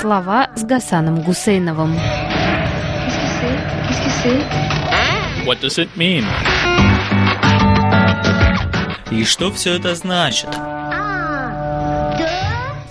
Слова с Гасаном Гусейновым. What does it mean? И что все это значит?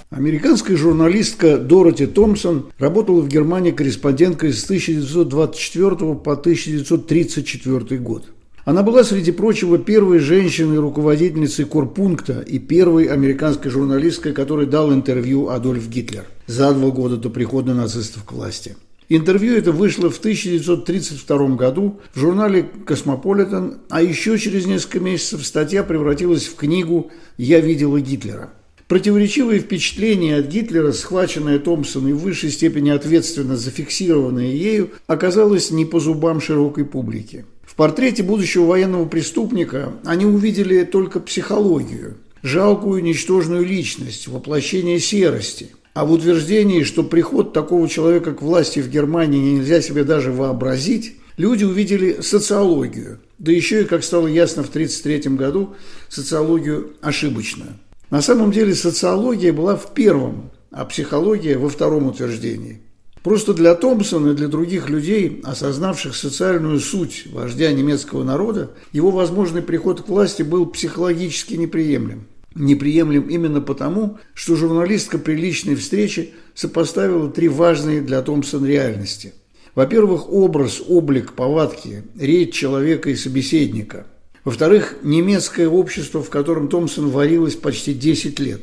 Американская журналистка Дороти Томпсон работала в Германии корреспонденткой с 1924 по 1934 год. Она была, среди прочего, первой женщиной-руководительницей корпункта и первой американской журналисткой, которой дал интервью Адольф Гитлер за два года до прихода нацистов к власти. Интервью это вышло в 1932 году в журнале «Космополитен», а еще через несколько месяцев статья превратилась в книгу «Я видела Гитлера». Противоречивые впечатления от Гитлера, схваченное Томпсон и в высшей степени ответственно зафиксированное ею, оказалось не по зубам широкой публики. Портрете будущего военного преступника они увидели только психологию, жалкую ничтожную личность, воплощение серости – а в утверждении, что приход такого человека к власти в Германии нельзя себе даже вообразить, люди увидели социологию, да еще и, как стало ясно в 1933 году, социологию ошибочную. На самом деле социология была в первом, а психология во втором утверждении. Просто для Томпсона и для других людей, осознавших социальную суть вождя немецкого народа, его возможный приход к власти был психологически неприемлем неприемлем именно потому, что журналистка при личной встрече сопоставила три важные для Томпсона реальности. Во-первых, образ, облик, повадки, речь человека и собеседника. Во-вторых, немецкое общество, в котором Томпсон варилась почти 10 лет.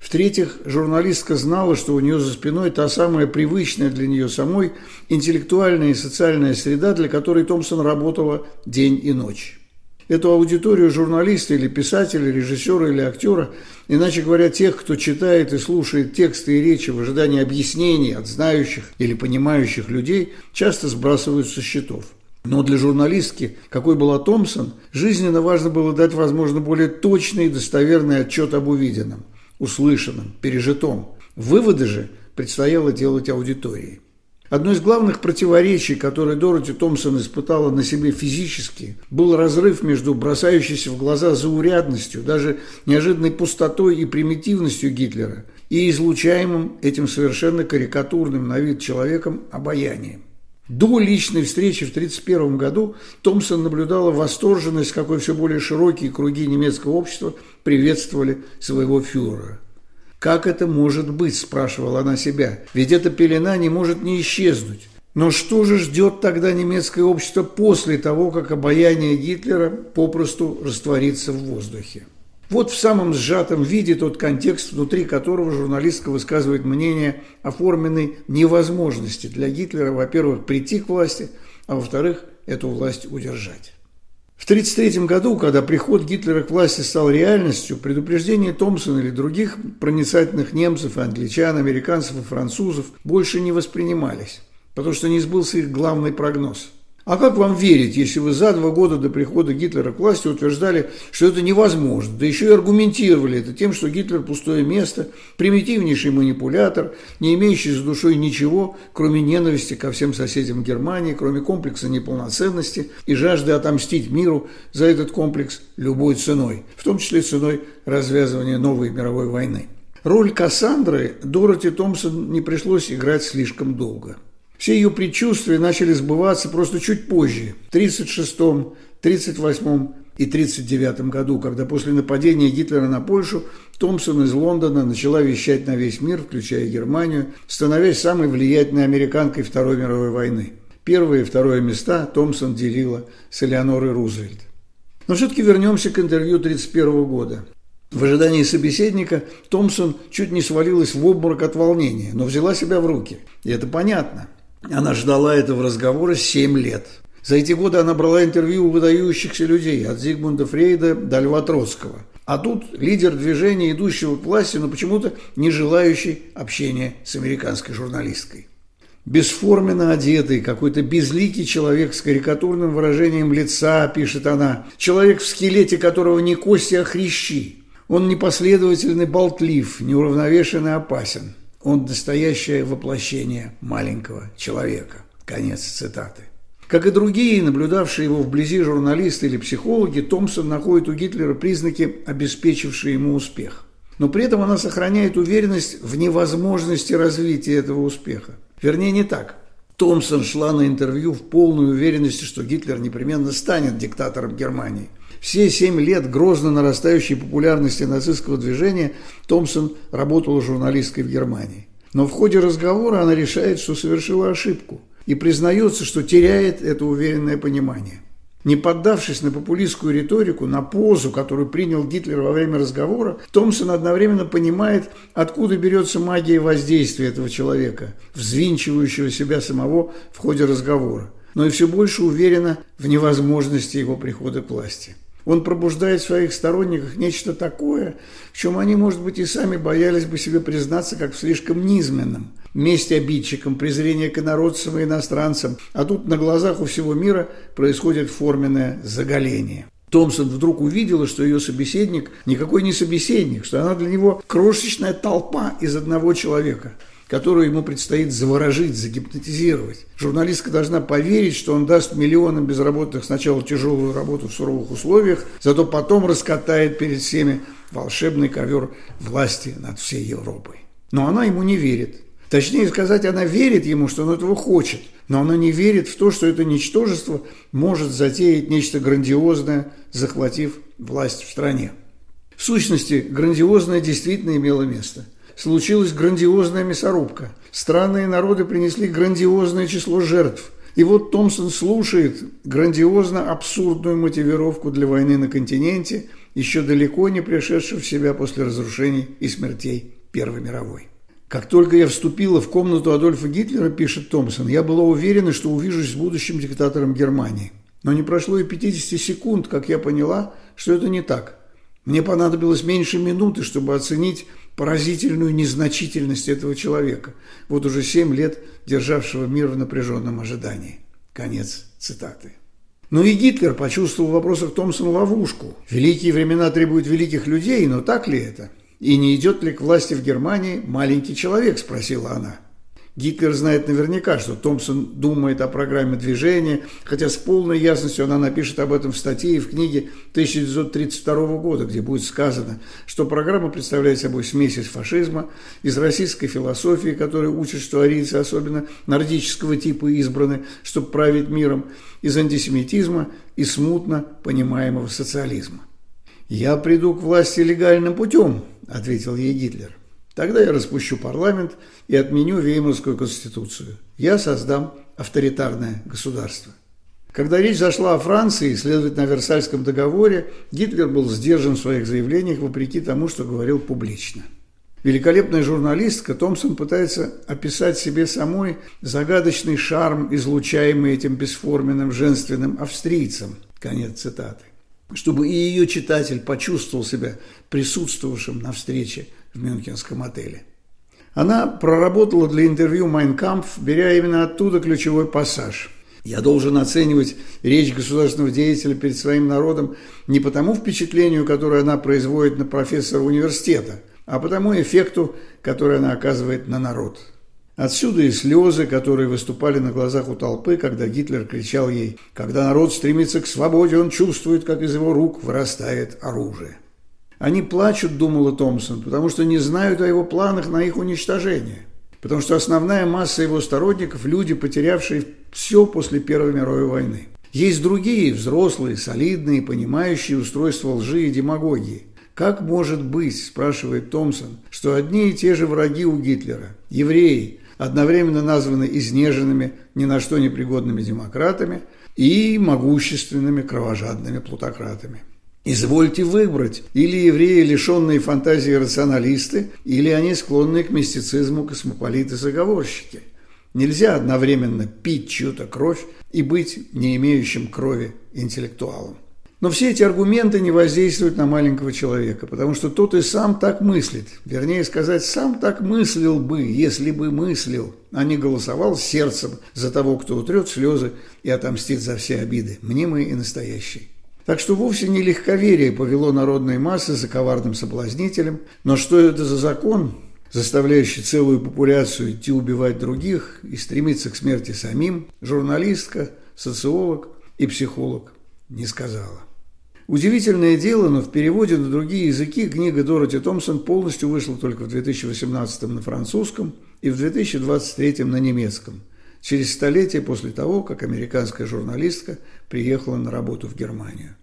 В-третьих, журналистка знала, что у нее за спиной та самая привычная для нее самой интеллектуальная и социальная среда, для которой Томпсон работала день и ночь эту аудиторию журналиста или писателя, режиссера или актера, иначе говоря, тех, кто читает и слушает тексты и речи в ожидании объяснений от знающих или понимающих людей, часто сбрасывают со счетов. Но для журналистки, какой была Томпсон, жизненно важно было дать, возможно, более точный и достоверный отчет об увиденном, услышанном, пережитом. Выводы же предстояло делать аудитории. Одно из главных противоречий, которые Дороти Томпсон испытала на себе физически, был разрыв между бросающейся в глаза заурядностью, даже неожиданной пустотой и примитивностью Гитлера и излучаемым этим совершенно карикатурным на вид человеком обаянием. До личной встречи в 1931 году Томпсон наблюдала восторженность, какой все более широкие круги немецкого общества приветствовали своего фюрера – «Как это может быть?» – спрашивала она себя. «Ведь эта пелена не может не исчезнуть». Но что же ждет тогда немецкое общество после того, как обаяние Гитлера попросту растворится в воздухе? Вот в самом сжатом виде тот контекст, внутри которого журналистка высказывает мнение о форменной невозможности для Гитлера, во-первых, прийти к власти, а во-вторых, эту власть удержать. В 1933 году, когда приход Гитлера к власти стал реальностью, предупреждения Томпсона или других проницательных немцев, англичан, американцев и французов больше не воспринимались, потому что не сбылся их главный прогноз – а как вам верить, если вы за два года до прихода Гитлера к власти утверждали, что это невозможно, да еще и аргументировали это тем, что Гитлер – пустое место, примитивнейший манипулятор, не имеющий за душой ничего, кроме ненависти ко всем соседям Германии, кроме комплекса неполноценности и жажды отомстить миру за этот комплекс любой ценой, в том числе ценой развязывания новой мировой войны. Роль Кассандры Дороти Томпсон не пришлось играть слишком долго – все ее предчувствия начали сбываться просто чуть позже, в 1936, 1938 и 1939 году, когда после нападения Гитлера на Польшу Томпсон из Лондона начала вещать на весь мир, включая Германию, становясь самой влиятельной американкой Второй мировой войны. Первое и второе места Томпсон делила с Элеонорой Рузвельт. Но все-таки вернемся к интервью 1931 года. В ожидании собеседника Томпсон чуть не свалилась в обморок от волнения, но взяла себя в руки. И это понятно. Она ждала этого разговора 7 лет. За эти годы она брала интервью у выдающихся людей, от Зигмунда Фрейда до Льва Троцкого. А тут лидер движения, идущего к власти, но почему-то не желающий общения с американской журналисткой. Бесформенно одетый, какой-то безликий человек с карикатурным выражением лица, пишет она. Человек, в скелете которого не кости, а хрящи. Он непоследовательный, болтлив, неуравновешенный, опасен. Он настоящее воплощение маленького человека. Конец цитаты. Как и другие, наблюдавшие его вблизи журналисты или психологи, Томпсон находит у Гитлера признаки, обеспечившие ему успех. но при этом она сохраняет уверенность в невозможности развития этого успеха. Вернее, не так. Томпсон шла на интервью в полной уверенности, что Гитлер непременно станет диктатором Германии. Все семь лет грозно нарастающей популярности нацистского движения Томпсон работала журналисткой в Германии. Но в ходе разговора она решает, что совершила ошибку и признается, что теряет это уверенное понимание. Не поддавшись на популистскую риторику, на позу, которую принял Гитлер во время разговора, Томпсон одновременно понимает, откуда берется магия воздействия этого человека, взвинчивающего себя самого в ходе разговора, но и все больше уверена в невозможности его прихода к власти. Он пробуждает в своих сторонниках нечто такое, в чем они, может быть, и сами боялись бы себе признаться, как в слишком низменном. Месть обидчикам, презрение к инородцам и иностранцам. А тут на глазах у всего мира происходит форменное заголение. Томпсон вдруг увидела, что ее собеседник никакой не собеседник, что она для него крошечная толпа из одного человека – которую ему предстоит заворожить, загипнотизировать. Журналистка должна поверить, что он даст миллионам безработных сначала тяжелую работу в суровых условиях, зато потом раскатает перед всеми волшебный ковер власти над всей Европой. Но она ему не верит. Точнее сказать, она верит ему, что он этого хочет, но она не верит в то, что это ничтожество может затеять нечто грандиозное, захватив власть в стране. В сущности, грандиозное действительно имело место – случилась грандиозная мясорубка. Странные народы принесли грандиозное число жертв. И вот Томпсон слушает грандиозно абсурдную мотивировку для войны на континенте, еще далеко не пришедшую в себя после разрушений и смертей Первой мировой. Как только я вступила в комнату Адольфа Гитлера, пишет Томпсон, я была уверена, что увижусь с будущим диктатором Германии. Но не прошло и 50 секунд, как я поняла, что это не так. Мне понадобилось меньше минуты, чтобы оценить поразительную незначительность этого человека, вот уже семь лет державшего мир в напряженном ожидании. Конец цитаты. Но и Гитлер почувствовал в вопросах Томпсона ловушку. Великие времена требуют великих людей, но так ли это? И не идет ли к власти в Германии маленький человек, спросила она. Гитлер знает наверняка, что Томпсон думает о программе движения, хотя с полной ясностью она напишет об этом в статье и в книге 1932 года, где будет сказано, что программа представляет собой смесь из фашизма, из российской философии, которая учит, что арийцы, особенно нордического типа, избраны, чтобы править миром, из антисемитизма и смутно понимаемого социализма. «Я приду к власти легальным путем», – ответил ей Гитлер. Тогда я распущу парламент и отменю Веймарскую конституцию. Я создам авторитарное государство. Когда речь зашла о Франции, следовательно, о Версальском договоре, Гитлер был сдержан в своих заявлениях вопреки тому, что говорил публично. Великолепная журналистка Томпсон пытается описать себе самой загадочный шарм, излучаемый этим бесформенным женственным австрийцем. Конец цитаты. Чтобы и ее читатель почувствовал себя присутствовавшим на встрече в мюнхенском отеле. Она проработала для интервью «Майнкампф», беря именно оттуда ключевой пассаж. «Я должен оценивать речь государственного деятеля перед своим народом не по тому впечатлению, которое она производит на профессора университета, а по тому эффекту, который она оказывает на народ». Отсюда и слезы, которые выступали на глазах у толпы, когда Гитлер кричал ей «Когда народ стремится к свободе, он чувствует, как из его рук вырастает оружие». Они плачут, думала Томпсон, потому что не знают о его планах на их уничтожение. Потому что основная масса его сторонников – люди, потерявшие все после Первой мировой войны. Есть другие, взрослые, солидные, понимающие устройство лжи и демагогии. Как может быть, спрашивает Томпсон, что одни и те же враги у Гитлера, евреи, одновременно названы изнеженными, ни на что не пригодными демократами и могущественными кровожадными плутократами. Извольте выбрать, или евреи, лишенные фантазии рационалисты, или они склонные к мистицизму космополиты-заговорщики. Нельзя одновременно пить чью-то кровь и быть не имеющим крови интеллектуалом. Но все эти аргументы не воздействуют на маленького человека, потому что тот и сам так мыслит. Вернее сказать, сам так мыслил бы, если бы мыслил, а не голосовал сердцем за того, кто утрет слезы и отомстит за все обиды, мнимые и настоящие. Так что вовсе не легковерие повело народные массы за коварным соблазнителем. Но что это за закон, заставляющий целую популяцию идти убивать других и стремиться к смерти самим, журналистка, социолог и психолог не сказала. Удивительное дело, но в переводе на другие языки книга Дороти Томпсон полностью вышла только в 2018 на французском и в 2023 на немецком, через столетие после того, как американская журналистка приехала на работу в Германию.